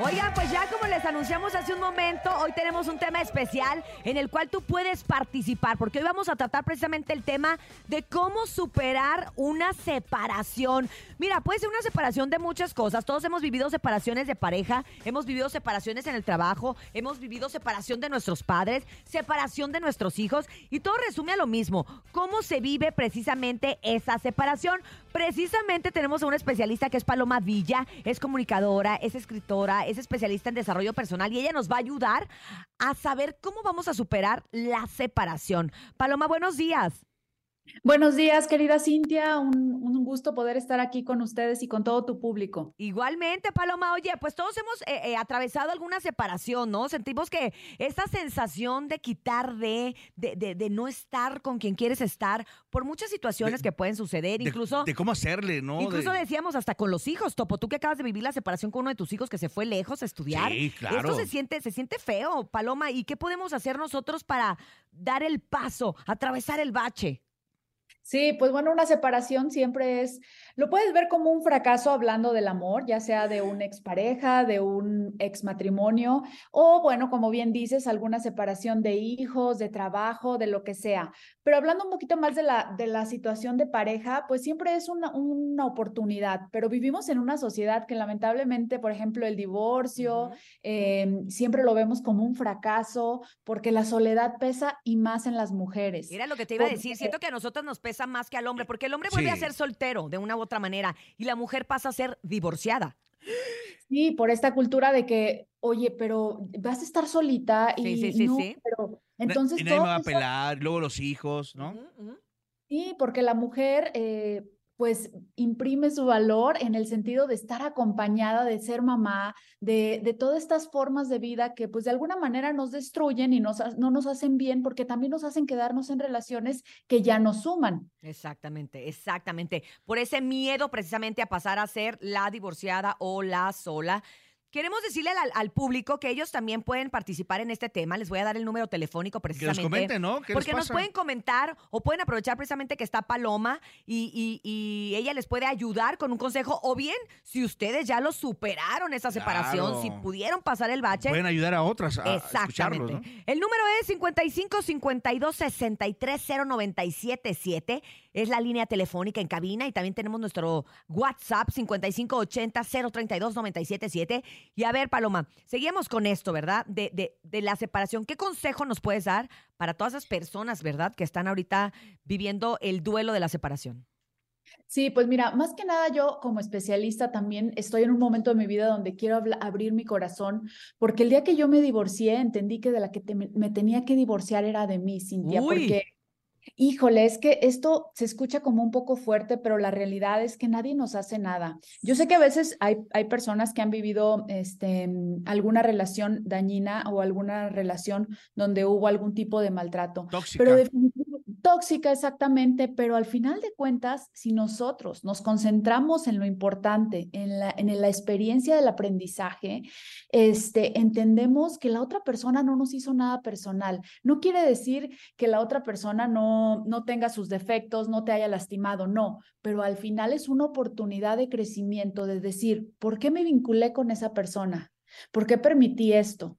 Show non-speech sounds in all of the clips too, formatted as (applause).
Oigan, pues ya como les anunciamos hace un momento, hoy tenemos un tema especial en el cual tú puedes participar, porque hoy vamos a tratar precisamente el tema de cómo superar una separación. Mira, puede ser una separación de muchas cosas. Todos hemos vivido separaciones de pareja, hemos vivido separaciones en el trabajo, hemos vivido separación de nuestros padres, separación de nuestros hijos, y todo resume a lo mismo. ¿Cómo se vive precisamente esa separación? Precisamente tenemos a una especialista que es Paloma Villa, es comunicadora, es escritora, es especialista en desarrollo personal y ella nos va a ayudar a saber cómo vamos a superar la separación. Paloma, buenos días. Buenos días, querida Cintia. Un, un, gusto poder estar aquí con ustedes y con todo tu público. Igualmente, Paloma. Oye, pues todos hemos eh, eh, atravesado alguna separación, ¿no? Sentimos que esta sensación de quitar de, de, de, no estar con quien quieres estar, por muchas situaciones que pueden suceder, incluso... De, cómo hacerle, ¿no? Incluso decíamos hasta con los hijos, Topo. Tú que acabas de vivir la separación con uno de tus hijos que se fue lejos a estudiar. Sí, claro. Esto se siente, se siente feo, Paloma. ¿Y qué podemos hacer nosotros para dar el paso, atravesar el bache? Sí, pues bueno, una separación siempre es, lo puedes ver como un fracaso hablando del amor, ya sea de una expareja, de un ex matrimonio, o bueno, como bien dices, alguna separación de hijos, de trabajo, de lo que sea. Pero hablando un poquito más de la, de la situación de pareja, pues siempre es una, una oportunidad, pero vivimos en una sociedad que lamentablemente, por ejemplo, el divorcio, eh, siempre lo vemos como un fracaso, porque la soledad pesa y más en las mujeres. Era lo que te iba a decir, siento que a nosotros nos pesa más que al hombre, porque el hombre vuelve a ser soltero de una u otra manera y la mujer pasa a ser divorciada. Sí, por esta cultura de que, oye, pero vas a estar solita y sí, sí, no, sí. pero entonces y nadie me va a pelar, luego los hijos, ¿no? Uh -huh. Sí, porque la mujer eh, pues imprime su valor en el sentido de estar acompañada, de ser mamá, de, de, todas estas formas de vida que pues de alguna manera nos destruyen y nos, no nos hacen bien porque también nos hacen quedarnos en relaciones que ya nos suman. Exactamente, exactamente. Por ese miedo precisamente a pasar a ser la divorciada o la sola. Queremos decirle al, al, público que ellos también pueden participar en este tema. Les voy a dar el número telefónico precisamente. Que nos comenten, ¿no? ¿Qué porque les nos pueden comentar o pueden aprovechar precisamente que está Paloma y, y, y, ella les puede ayudar con un consejo. O bien, si ustedes ya lo superaron esa separación, Claro. si pudieron pasar el bache. Pueden ayudar a otras a Exactamente. El número es 55 52 63 097 7. Es la línea telefónica en cabina y también tenemos nuestro WhatsApp 55 80 032 97 7. Y a ver, Paloma, seguimos con esto, ¿verdad? De, de, de la separación. ¿Qué consejo nos puedes dar para todas esas personas, ¿verdad? Que están ahorita viviendo el duelo de la separación. Sí, pues mira, más que nada yo como especialista también estoy en un momento de mi vida donde quiero abrir mi corazón, porque el día que yo me divorcié entendí que de la que te me tenía que divorciar era de mí, Cintia, Uy. porque Híjole, es que esto se escucha como un poco fuerte, pero la realidad es que nadie nos hace nada. Yo sé que a veces hay, hay personas que han vivido este, alguna relación dañina o alguna relación donde hubo algún tipo de maltrato. Tóxica. Pero definitivamente tóxica exactamente, pero al final de cuentas, si nosotros nos concentramos en lo importante, en la, en la experiencia del aprendizaje, este, entendemos que la otra persona no nos hizo nada personal. No quiere decir que la otra persona no tenga sus defectos, no te haya lastimado, no, pero al final es una oportunidad de crecimiento, de decir, ¿por qué me vinculé con esa persona? ¿Por qué permití esto?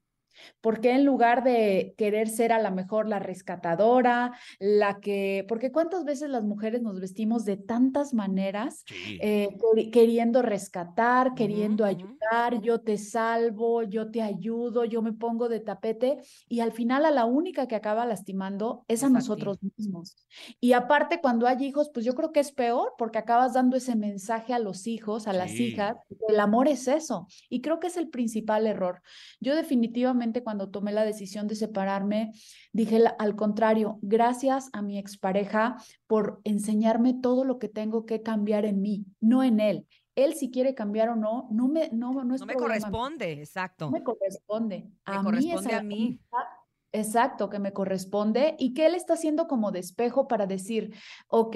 ¿Por qué en lugar de querer ser a lo mejor la rescatadora, la que, porque cuántas veces las mujeres nos vestimos de tantas maneras, Sí. eh, queri- queriendo rescatar, queriendo ayudar, yo te salvo, yo te ayudo, yo me pongo de tapete y al final a la única que acaba lastimando es a Es a ti. nosotros mismos. Y aparte cuando hay hijos, pues yo creo que es peor porque acabas dando ese mensaje a los hijos, a las hijas, el amor es eso. Y creo que es el principal error. Yo definitivamente cuando tomé la decisión de separarme, dije al contrario, gracias a mi expareja por enseñarme todo lo que tengo que cambiar en mí, no en él. Él si quiere cambiar o no, no me no, no es No me problema. corresponde, exacto. No me corresponde. Me A mí corresponde esa a mí. amistad Exacto, que me corresponde y que él está haciendo como despejo para decir, ok,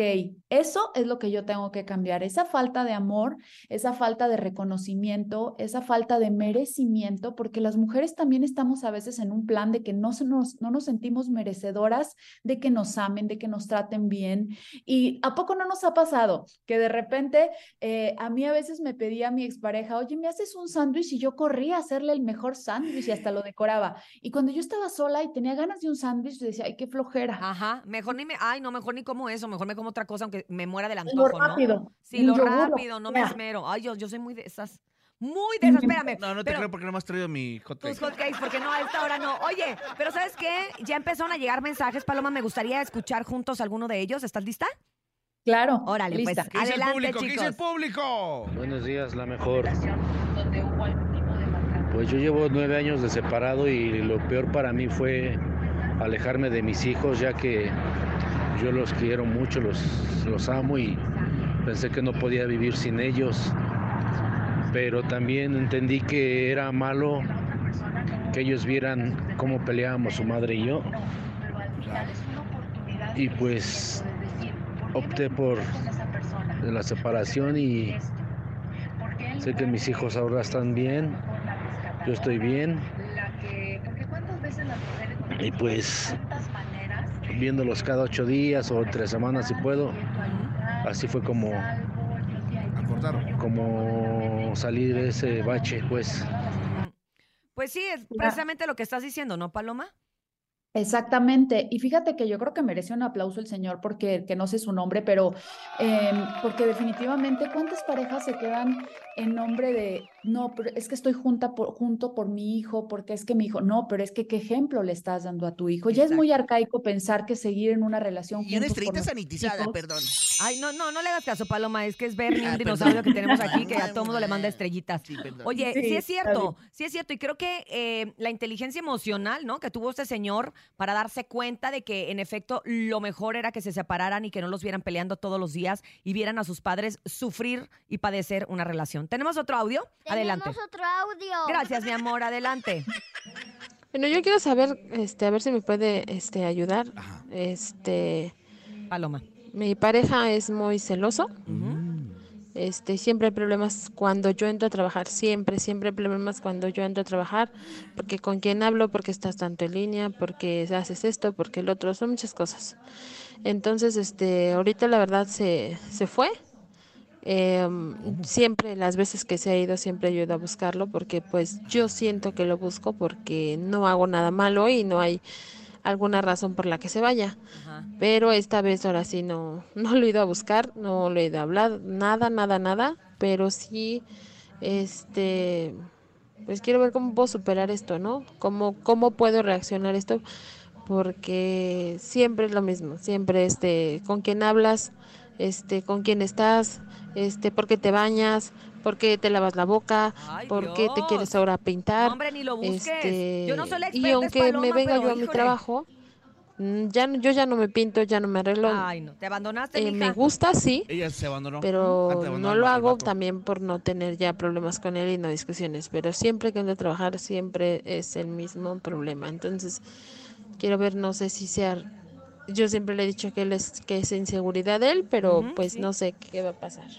eso es lo que yo tengo que cambiar, esa falta de amor, esa falta de reconocimiento, esa falta de merecimiento, porque las mujeres también estamos a veces en un plan de que no, nos, no nos sentimos merecedoras de que nos amen, de que nos traten bien. ¿Y a poco no nos ha pasado que de repente eh, a mí a veces me pedía mi expareja, oye, me haces un sándwich y yo corría a hacerle el mejor sándwich y hasta lo decoraba. Y cuando yo estaba sola, y tenía ganas de un sándwich, decía, ay, qué flojera. Ajá, mejor ni me, ay, no, mejor ni como eso, mejor me como otra cosa, aunque me muera del antojo, lo rápido. Sí, lo rápido, no me esmero. Ay, yo, yo soy muy de esas. Muy de (laughs) esas, espérame. No, no te creo porque no me has traído mi hotcakes. Tus hotcakes, porque no, a esta hora no. Oye, pero ¿sabes qué? Ya empezaron a llegar mensajes, Paloma, me gustaría escuchar juntos alguno de ellos. ¿Estás lista? Claro. Órale, pues, ¿Qué dice el público? ¿Qué dice el público? Buenos días, la mejor. Pues yo llevo nueve años de separado y lo peor para mí fue alejarme de mis hijos, ya que yo los quiero mucho, los, los amo y pensé que no podía vivir sin ellos. Pero también entendí que era malo que ellos vieran cómo peleábamos su madre y yo. Y pues opté por la separación y sé que mis hijos ahora están bien, yo estoy bien y pues viéndolos cada ocho días o tres semanas si puedo. Así fue como como salir de ese bache, pues. Pues sí, es precisamente lo que estás diciendo, ¿no, Paloma? Exactamente. Y fíjate que yo creo que merece un aplauso el señor porque que no sé su nombre, pero em, porque definitivamente cuántas parejas se quedan en nombre de no, pero es que estoy junta por, junto por mi hijo, porque es que mi hijo, no, pero es que qué ejemplo le estás dando a tu hijo. Ya es muy arcaico pensar que seguir en una relación. Y una estrellita sanitizada, perdón. Ay, no, no, no le hagas caso, Paloma, es que es Bernie, un ah, dinosaurio que tenemos aquí, que a todo mundo le manda estrellitas. Oye, sí, es cierto, sí es cierto, y creo que eh, la inteligencia emocional, ¿no? Que tuvo este señor para darse cuenta de que en efecto lo mejor era que se separaran y que no los vieran peleando todos los días y vieran a sus padres sufrir y padecer una relación. ¿Tenemos otro audio? Adelante. Tenemos otro audio. Gracias, mi amor, adelante. Bueno, yo quiero saber, este, a ver si me puede este, ayudar. Este. Paloma. Mi pareja es muy celoso. Este, siempre hay problemas cuando yo entro a trabajar, siempre, siempre hay problemas cuando yo entro a trabajar, porque con quién hablo, porque estás tanto en línea, porque haces esto, porque el otro, son muchas cosas. Entonces, este, ahorita la verdad se, se fue. Em, siempre, las veces que se ha ido, siempre ayudo a buscarlo, porque pues yo siento que lo busco porque no hago nada malo y no hay alguna razón por la que se vaya. Pero esta vez ahora sí no, (laughs) no lo he ido a buscar, no lo he ido a hablar, nada, nada, nada, pero sí, este, pues quiero ver cómo puedo superar esto, ¿no? Cómo, cómo puedo reaccionar esto, porque siempre es lo mismo, siempre este, con quién hablas, este, con quién estás, este, por qué te bañas, por qué te lavas la boca, por qué te quieres ahora pintar. hombre, ni lo busques. Este, yo no soy la y aunque me venga yo a mi trabajo, mm, ya yo ya no me pinto, ya no me arreglo. Ay, no, te abandonaste. Eh, me gusta, sí. Ella se abandonó. Pero no lo hago también por no tener ya problemas con él y no discusiones. Pero siempre que ando a trabajar, siempre es el mismo problema. Entonces, quiero ver, no sé si sea. Yo siempre le he dicho que él es que es inseguridad de él, pero pues no sé qué va a pasar.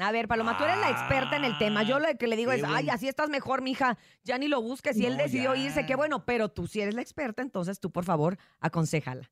A ver, Paloma, tú eres la experta en el tema. Yo lo que le digo es, ay, así estás mejor, mija. Ya ni lo busques. Si él decidió irse, qué bueno. Pero tú si eres la experta, entonces tú, por favor, aconsejala.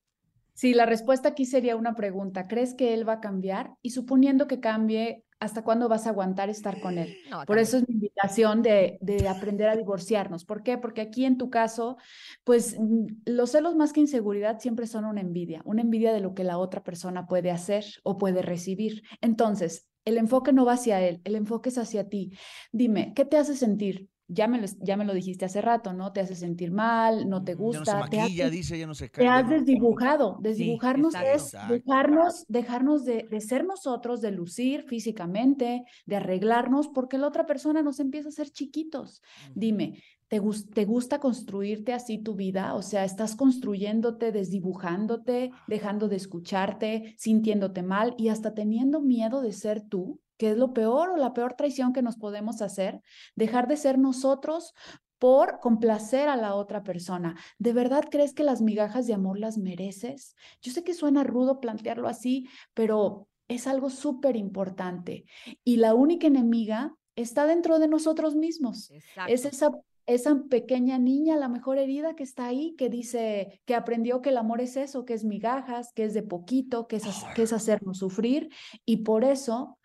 Sí, la respuesta aquí sería una pregunta. ¿Crees que él va a cambiar? Y suponiendo que cambie, ¿hasta cuándo vas a aguantar estar con él? Por eso es mi invitación de, de, aprender a divorciarnos. ¿Por qué? Porque aquí en tu caso, pues mm, los celos más que inseguridad siempre son una envidia, una envidia de lo que la otra persona puede hacer o puede recibir. Entonces, el enfoque no va hacia él, el enfoque es hacia ti. Dime, ¿qué te hace sentir? Ya me, lo, ya me lo dijiste hace rato, ¿no? Te hace sentir mal, no te gusta. te dice, ya no se cae, Te has desdibujado. Desdibujarnos es dejarnos, dejarnos de, de, ser nosotros, de lucir físicamente, de arreglarnos, porque la otra persona nos empieza a ser chiquitos. Dime, ¿Te, ¿Te, gusta construirte así tu vida? O sea, estás construyéndote, desdibujándote, dejando de escucharte, sintiéndote mal y hasta teniendo miedo de ser tú, que es lo peor o la peor traición que nos podemos hacer, dejar de ser nosotros por complacer a la otra persona. ¿De verdad crees que las migajas de amor las mereces? Yo sé que suena rudo plantearlo así, pero es algo súper importante. Y la única enemiga está dentro de nosotros mismos. Es esa, esa pequeña niña, la mejor herida que está ahí, que dice, que aprendió que el amor es eso, que es migajas, que es de poquito, que es, que es hacernos sufrir. Y por eso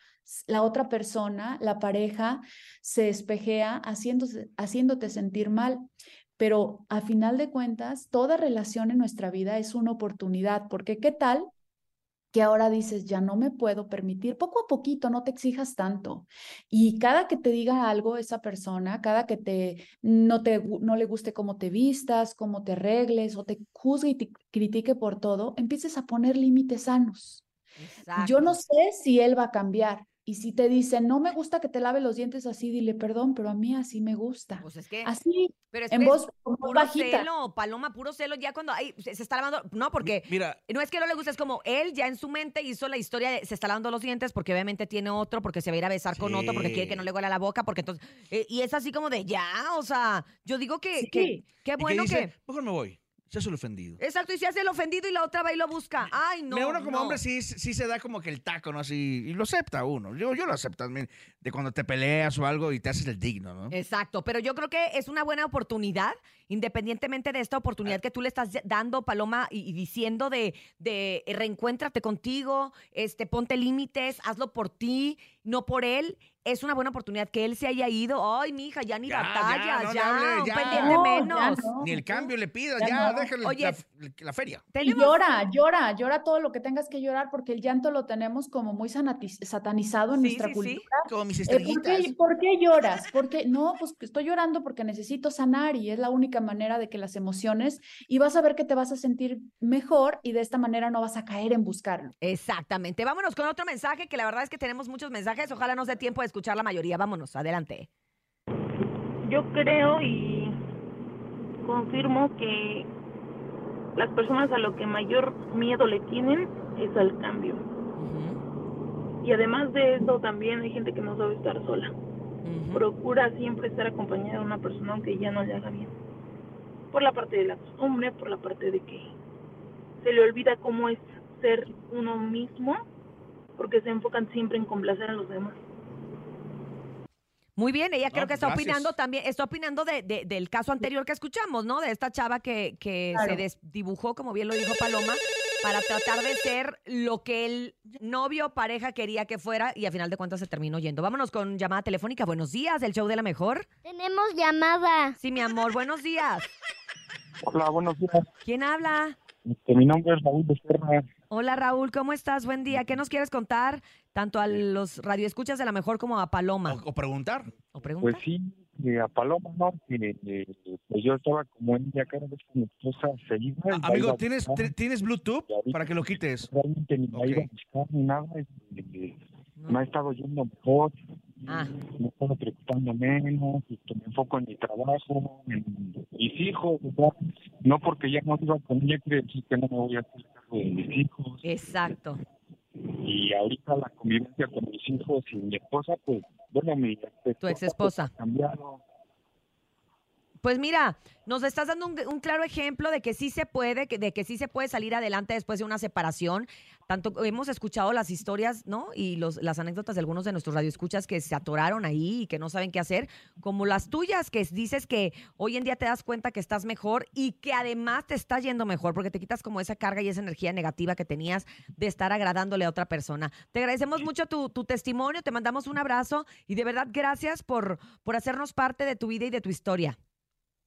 la otra persona, la pareja, se espejea haciéndose, haciéndote sentir mal. Pero a final de cuentas, toda relación en nuestra vida es una oportunidad, porque ¿qué tal que ahora dices, ya no me puedo permitir, poco a poquito, no te exijas tanto. Y cada que te diga algo esa persona, cada que te no te no le guste cómo te vistas, cómo te arregles o te juzgue y te critique por todo, empieces a poner límites sanos. Yo no sé si él va a cambiar, y si te dicen, no me gusta que te lave los dientes así, dile perdón, pero a mí así me gusta. Pues es que. Así, pero es en voz, puro bajita. celo, Paloma, puro celo, ya cuando ay, se, está lavando. No, porque. Mira. No es que no le guste, es como él ya en su mente hizo la historia de se está lavando los dientes porque obviamente tiene otro, porque se va a ir a besar con otro, porque quiere que no le huela la boca, porque entonces. Eh, y es así como de ya, o sea, yo digo que. que qué bueno que. Mejor me voy se hace el ofendido. Exacto, y se hace el ofendido y la otra va y lo busca. Ay, no. uno como hombre sí, sí se da como que el taco, ¿no? Así, y lo acepta uno. Yo, yo lo acepto también, de cuando te peleas o algo y te haces el digno, ¿no? Exacto, pero yo creo que es una buena oportunidad, independientemente de esta oportunidad que tú le estás dando, Paloma, y, diciendo de, de reencuéntrate contigo, este, ponte límites, hazlo por ti, no por él es una buena oportunidad que él se haya ido. Ay, mi hija, ya ni batallas, ya, ya, pendiente menos. Ni el cambio le pidas, ya, déjale la, feria. Y llora, llora, llora todo lo que tengas que llorar porque el llanto lo tenemos como muy satanizado en nuestra cultura. Como mis estrellitas. Eh, ¿por, qué, lloras? Porque no, pues estoy llorando porque necesito sanar y es la única manera de que las emociones y vas a ver que te vas a sentir mejor y de esta manera no vas a caer en buscarlo. Exactamente. Vámonos con otro mensaje que la verdad es que tenemos muchos mensajes. Ojalá nos dé tiempo de escuchar la mayoría. Vámonos, adelante. Yo creo y confirmo que las personas a lo que mayor miedo le tienen es al cambio. Y además de eso, también hay gente que no sabe estar sola. Procura siempre estar acompañada de una persona aunque ya no le haga bien. Por la parte de la costumbre, por la parte de que se le olvida cómo es ser uno mismo, porque se enfocan siempre en complacer a los demás. Muy bien, ella creo que está opinando también, está opinando de, del caso anterior que escuchamos, ¿no? De esta chava que, que se desdibujó, como bien lo dijo Paloma, para tratar de ser lo que el novio o pareja quería que fuera y a final de cuentas se terminó yendo. Vámonos con llamada telefónica. Buenos días, el show de la mejor. Tenemos llamada. Sí, mi amor, buenos días. (laughs) Hola, buenos días. ¿Quién habla? Este, mi nombre es Raúl Becerra. Hola Raúl, ¿cómo estás? Buen día. ¿Qué nos quieres contar tanto a los radioescuchas de la mejor como a Paloma? O, preguntar. ¿O preguntar? Pues sí, eh, a Paloma, ¿no? Que, eh, pues yo estaba como en ella cada vez que mi esposa se iba. Ah, amigo, ¿tienes, ¿tienes Bluetooth para que lo quites? Realmente ni me iba a buscar ni nada. Me ha estado yendo mejor. Ah. Me estado preocupando menos, este, me enfoco en mi trabajo, en mis hijos, No porque ya no iba con ella, quiere decir que no me voy a hacer cargo de mis hijos. Exacto. Y ahorita la convivencia con mis hijos y mi esposa, pues, bueno, mi... Tu ex esposa. Ha cambiado pues mira, nos estás dando un, claro ejemplo de que sí se puede, de que sí se puede salir adelante después de una separación. Tanto hemos escuchado las historias, ¿no? Y los, las anécdotas de algunos de nuestros radioescuchas que se atoraron ahí y que no saben qué hacer, como las tuyas, que dices que hoy en día te das cuenta que estás mejor y que además te está yendo mejor, porque te quitas como esa carga y esa energía negativa que tenías de estar agradándole a otra persona. Te agradecemos mucho tu, tu testimonio, te mandamos un abrazo y de verdad gracias por, por hacernos parte de tu vida y de tu historia.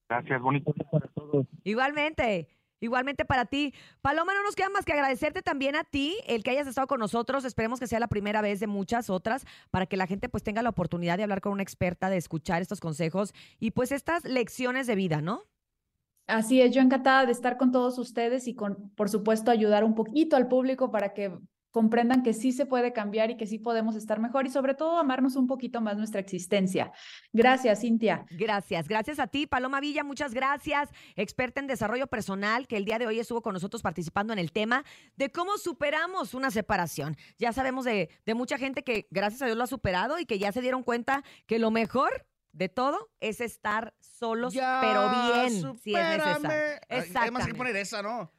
Gracias, bonito día para todos. Igualmente. Igualmente para ti. Paloma, no nos queda más que agradecerte también a ti el que hayas estado con nosotros. Esperemos que sea la primera vez de muchas otras para que la gente pues tenga la oportunidad de hablar con una experta, de escuchar estos consejos y pues estas lecciones de vida, ¿no? Así es, yo encantada de estar con todos ustedes y con, por supuesto, ayudar un poquito al público para que comprendan que sí se puede cambiar y que sí podemos estar mejor y sobre todo amarnos un poquito más nuestra existencia. Gracias, Cintia. Gracias, gracias a ti, Paloma Villa, muchas gracias, experta en desarrollo personal, que el día de hoy estuvo con nosotros participando en el tema de cómo superamos una separación. Ya sabemos de, de mucha gente que gracias a Dios lo ha superado y que ya se dieron cuenta que lo mejor de todo es estar solos, Ya, pero bien, si es supérame. necesario. Ay, Además hay que poner esa, ¿no?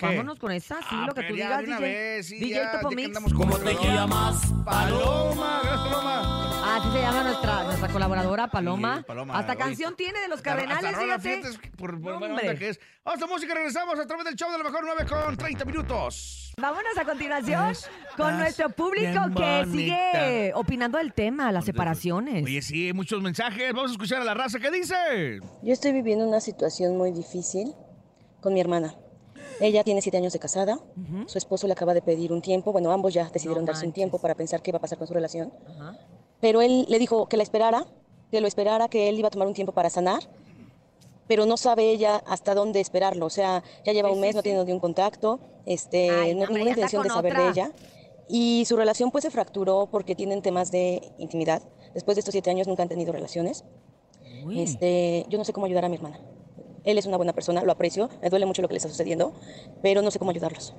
Vámonos con esa, sí, Ah, lo que tú digas, DJ. vez, sí, DJ ya, Topo Mix. con otro, ¿no? Paloma, gracias Paloma. Ah, así se llama nuestra, nuestra colaboradora Paloma. Sí, Paloma, Hasta oye, canción tiene de los cardenales, hasta fíjate. fíjate, por, por onda que es. Vamos a música, regresamos a través del show de la mejor 9 con 30 minutos. Vámonos a continuación con nuestro público que sigue opinando del tema, las separaciones. Oye, sí, muchos mensajes. Vamos a escuchar a la raza. ¿Qué dice? Yo estoy viviendo una situación muy difícil con mi hermana. Ella tiene siete años de casada. Su esposo le acaba de pedir un tiempo. Bueno, ambos ya decidieron No darse un tiempo para pensar qué va a pasar con su relación. Pero él le dijo que la esperara, que lo esperara, que él iba a tomar un tiempo para sanar. Pero no sabe ella hasta dónde esperarlo. O sea, ya lleva Sí, un sí, mes, no sí. tiene ni un contacto, este, Ay, no hombre, ninguna intención de saber otra. de ella. Y su relación pues se fracturó porque tienen temas de intimidad. Después de estos siete años nunca han tenido relaciones. Uy. Este, yo no sé cómo ayudar a mi hermana. Él es una buena persona, lo aprecio, me duele mucho lo que le está sucediendo, pero no sé cómo ayudarlos.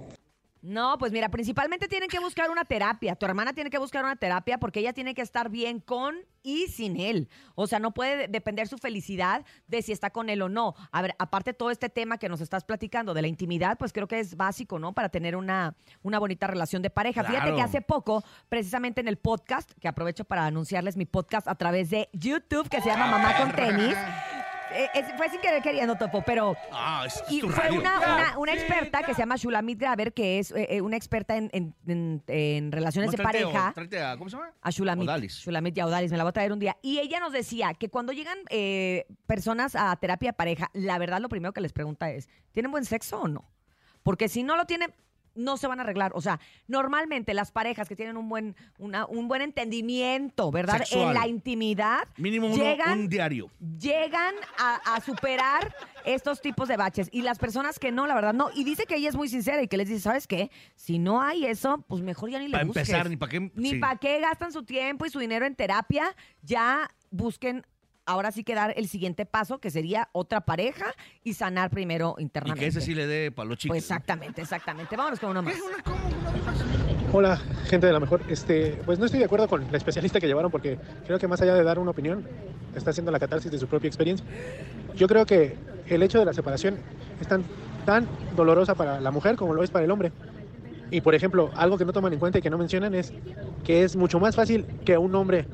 No, pues mira, principalmente tienen que buscar una terapia. Tu hermana tiene que buscar una terapia porque ella tiene que estar bien con y sin él. O sea, no puede de- depender su felicidad de si está con él o no. A ver, aparte todo este tema que nos estás platicando de la intimidad, pues creo que es básico, ¿no? Para tener una, una bonita relación de pareja. Fíjate que hace poco, precisamente en el podcast, que aprovecho para anunciarles mi podcast a través de YouTube, que se llama Mamá con Tenis. Eh, es- fue sin querer queriendo, Topo, pero Ah, es, es y tu fue radio. una, una, una experta que se llama Shulamit Graver, que es eh, eh, una experta en, en- en- en relaciones de tráete- pareja. tráete a- ¿Cómo se llama? A Shulamit. Odalis. Shulamit y a Odalis, me la voy a traer un día. Y ella nos decía que cuando llegan eh, personas a terapia de pareja, la verdad lo primero que les pregunta es, ¿tienen buen sexo o no? Porque si no lo tienen, no se van a arreglar. O sea, normalmente las parejas que tienen un buen, una- un buen entendimiento, ¿verdad? Sexual. En la intimidad, Mínimo uno, llegan un diario. llegan a, a superar estos tipos de baches. Y las personas que no, la verdad, no. Y dice que ella es muy sincera y que les dice, ¿sabes qué? Si no hay eso, pues mejor ya ni le Para busques. empezar, ni para qué. Ni sí. para qué gastan su tiempo y su dinero en terapia. Ya busquen ahora sí que dar el siguiente paso, que sería otra pareja y sanar primero Y internamente. que ese sí le dé para los chicos. Pues exactamente, exactamente. Vámonos con uno más. Hola, gente de la mejor. Este, pues no estoy de acuerdo con la especialista que llevaron porque creo que más allá de dar una opinión, está haciendo la catarsis de su propia experiencia. Yo creo que el hecho de la separación es tan, tan dolorosa para la mujer como lo es para el hombre. Y por ejemplo, algo que no toman en cuenta y que no mencionan es que es mucho más fácil que un hombre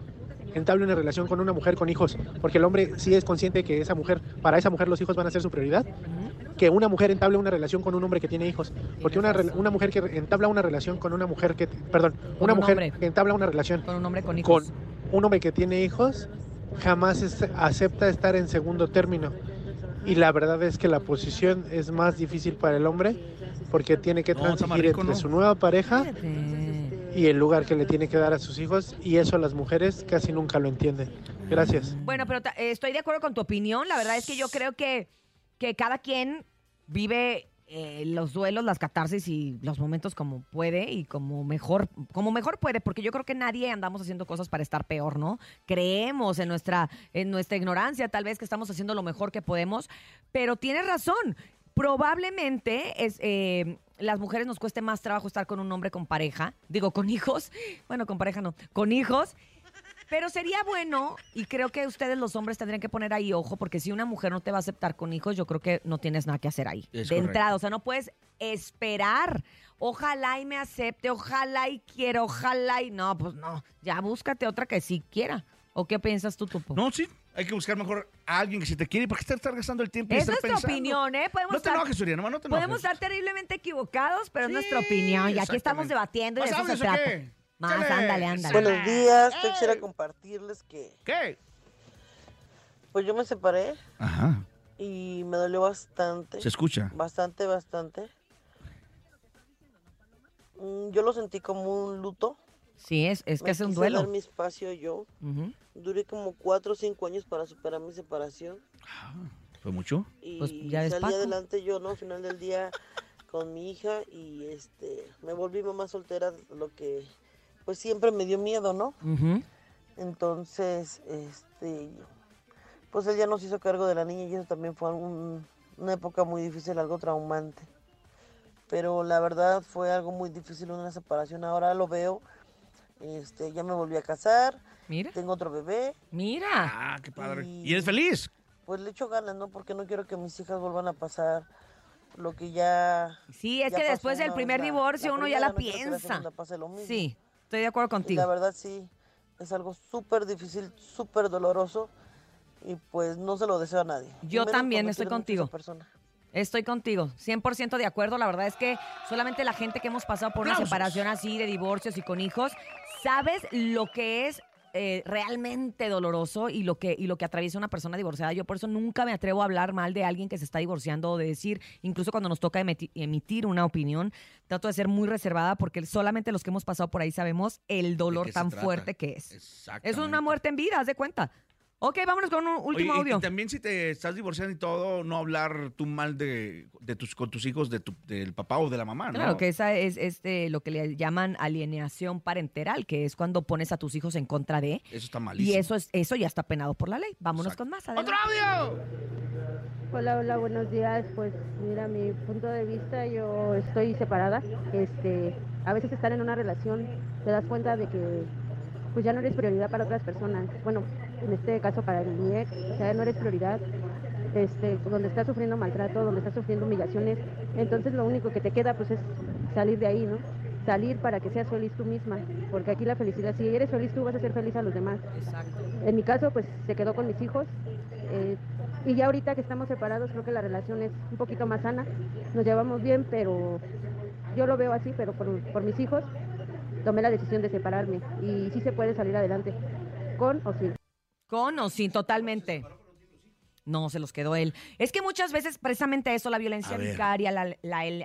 entable una relación con una mujer con hijos, porque el hombre sí es consciente que esa mujer, para esa mujer los hijos van a ser su prioridad, que una mujer entable una relación con un hombre que tiene hijos, porque una, una mujer que entabla una relación con una mujer que, perdón, Con una un mujer hombre. que entabla una relación Con un hombre con con hijos. un hombre que tiene hijos, jamás es- acepta estar en segundo término. Y la verdad es que la posición es más difícil para el hombre porque tiene que No, transigir rico, entre ¿no? su nueva pareja Fíjate. Y el lugar que le tiene que dar a sus hijos y eso las mujeres casi nunca lo entienden. Gracias. Bueno, pero estoy de acuerdo con tu opinión. La verdad es que yo creo que, que cada quien vive eh, los duelos, las catarsis y los momentos como puede y como mejor, como mejor puede, porque yo creo que nadie andamos haciendo cosas para estar peor, ¿no? Creemos en nuestra, en nuestra ignorancia, tal vez que estamos haciendo lo mejor que podemos, pero tienes razón. Probablemente es eh, las mujeres nos cueste más trabajo estar con un hombre con pareja, digo con hijos, (laughs) bueno con pareja no, con hijos, pero sería bueno, y creo que ustedes los hombres tendrían que poner ahí ojo, porque si una mujer no te va a aceptar con hijos, yo creo que no tienes nada que hacer ahí. Es de correcto. entrada, o sea, no puedes esperar. Ojalá y me acepte, ojalá y quiera, ojalá y no, pues no, ya búscate otra que sí quiera. ¿O qué piensas tú, Tupo? No, sí. Hay que buscar mejor a alguien que si te quiere. ¿Para qué estar, gastando el tiempo y es estar nuestra pensando? opinión, ¿eh? Podemos No te estar- enojes, Suriana, no te enojes. Podemos estar terriblemente equivocados, pero es nuestra opinión. Y aquí estamos debatiendo y de ¿Más eso se trata. qué? Más, ándale, ándale. Buenos días, yo quisiera compartirles que ¿Qué? pues yo me separé Ajá. y me dolió bastante. Se escucha. Bastante, bastante. Mm, Yo lo sentí como un luto. Sí, es, es que Me es un duelo. dar mi espacio yo. Ujú. Duré como cuatro o cinco años para superar mi separación. ¿Fue mucho? Y Pues, ya salí Paco. adelante yo, ¿no? Al final del día con mi hija y este me volví mamá soltera, lo que pues siempre me dio miedo, ¿no? Ujú. Entonces, este, pues él ya nos hizo cargo de la niña y eso también fue un- una época muy difícil, algo traumante. Pero la verdad fue algo muy difícil una separación. Ahora lo veo Este, ya me volví a casar. Mira. Tengo otro bebé. Mira. Ah, qué padre. ¿Y eres feliz? Pues le echo ganas, ¿no? Porque no quiero que mis hijas vuelvan a pasar lo que ya. Sí, es ya que pasó después del primer. La- divorcio uno ya la no quiero que la piensa. segunda pase lo mismo. Sí, estoy de acuerdo Y contigo. la verdad sí, es algo súper difícil, súper doloroso y pues no se lo deseo a nadie. Y Yo también estoy contigo. persona. Estoy contigo, 100% de acuerdo. La verdad es que solamente la gente que hemos pasado por una separación así, de divorcios y con hijos, sabes lo que es eh, realmente doloroso y lo, que, y lo que atraviesa una persona divorciada. Yo por eso nunca me atrevo a hablar mal de alguien que se está divorciando o de decir, incluso cuando nos toca emitir una opinión, trato de ser muy reservada porque solamente los que hemos pasado por ahí sabemos el dolor tan fuerte que es. Es una muerte en vida, haz de cuenta. Ok, vámonos con un último Oye, audio. Y, también si te estás divorciando y todo, no hablar tú mal de, de tus, con tus hijos de tu- del papá o de la mamá, ¿no? Claro, que esa es este, lo que le llaman alienación parental, que es cuando pones a tus hijos en contra de. Eso está malísimo. Y eso es eso ya está penado por la ley. Vámonos con más. ¡Otro adelante. audio! Hola, hola, buenos días. Pues mira, mi punto de vista, yo estoy separada. Este, a veces estar en una relación te das cuenta de que pues ya no eres prioridad para otras personas. Bueno, en este caso para mi ex, o sea, no eres prioridad. Este, donde estás sufriendo maltrato, donde estás sufriendo humillaciones, entonces lo único que te queda pues es salir de ahí, ¿no? Salir para que seas feliz tú misma, porque aquí la felicidad, si eres feliz tú vas a ser feliz a los demás. En mi caso, pues se quedó con mis hijos. eh, y ya ahorita que estamos separados, creo que la relación es un poquito más sana. Nos llevamos bien, pero yo lo veo así, pero por, por mis hijos tomé la decisión de separarme. Y sí se puede salir adelante, con o sin. Con sin, totalmente. No, se los quedó él. Es que muchas veces precisamente eso, la violencia vicaria, la,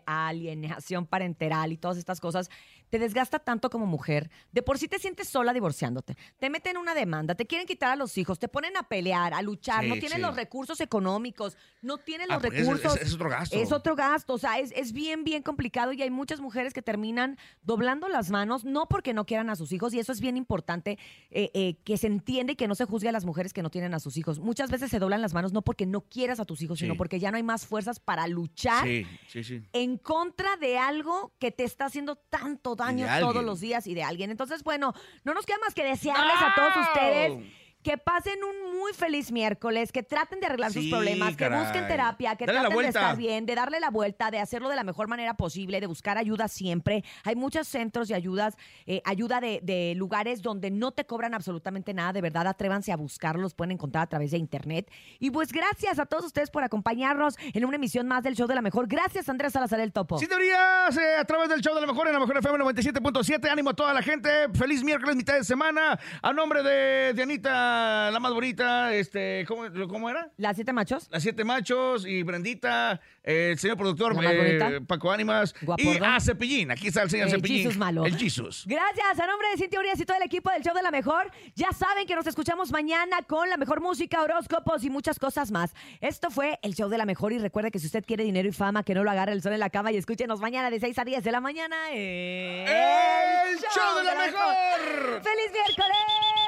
alienación parental y todas estas cosas, te desgasta tanto como mujer. De por sí te sientes sola divorciándote. Te meten una demanda, te quieren quitar a los hijos, te ponen a pelear, a luchar, Sí, no tienen sí. los recursos económicos, no tienen Ah, los recursos. es otro gasto. Es otro gasto, o sea, es, es bien, bien complicado y hay muchas mujeres que terminan doblando las manos, no porque no quieran a sus hijos, y eso es bien importante, eh, eh, que se entiende y que no se juzgue a las mujeres que no tienen a sus hijos. Muchas veces se doblan las manos no porque no quieras a tus hijos, sino porque ya no hay más fuerzas para luchar Sí, sí, sí. en contra de algo que te está haciendo tanto daño todos los días y de alguien. Entonces, bueno, no nos queda más que desearles a todos ustedes. Que pasen un muy feliz miércoles, que traten de arreglar sus Sí, problemas, que caray. busquen terapia, que Dale la traten de vuelta. estar bien, de darle la vuelta, de hacerlo de la mejor manera posible, de buscar ayuda siempre. Hay muchos centros y ayudas, eh, ayuda de, de lugares donde no te cobran absolutamente nada, de verdad, atrévanse a buscarlos, pueden encontrar a través de internet. Y pues gracias a todos ustedes por acompañarnos en una emisión más del show de la mejor. Gracias, Andrés Salazar el Topo. Sin teorías, eh, a través del show de la mejor en la mejor FM 97.7. Ánimo a toda la gente. Feliz miércoles, mitad de semana. A nombre de Dianita, la más bonita. Este, ¿cómo, cómo era? ¿Las siete machos? Las siete machos y Brendita, eh, el señor productor eh. Paco Ánimas. Y Guapordo. a Cepillín. Aquí está el señor El Cepillín. Jesus malo. El Jesus. Gracias a nombre de Cintia Urias y todo el equipo del show de la mejor. Ya saben que nos escuchamos mañana con la mejor música, horóscopos y muchas cosas más. Esto fue el show de la mejor y recuerde que si usted quiere dinero y fama, que no lo agarre el sol en la cama y escúchenos mañana de 6 a 10 de la mañana. en ¡El show de la mejor! ¡Feliz miércoles!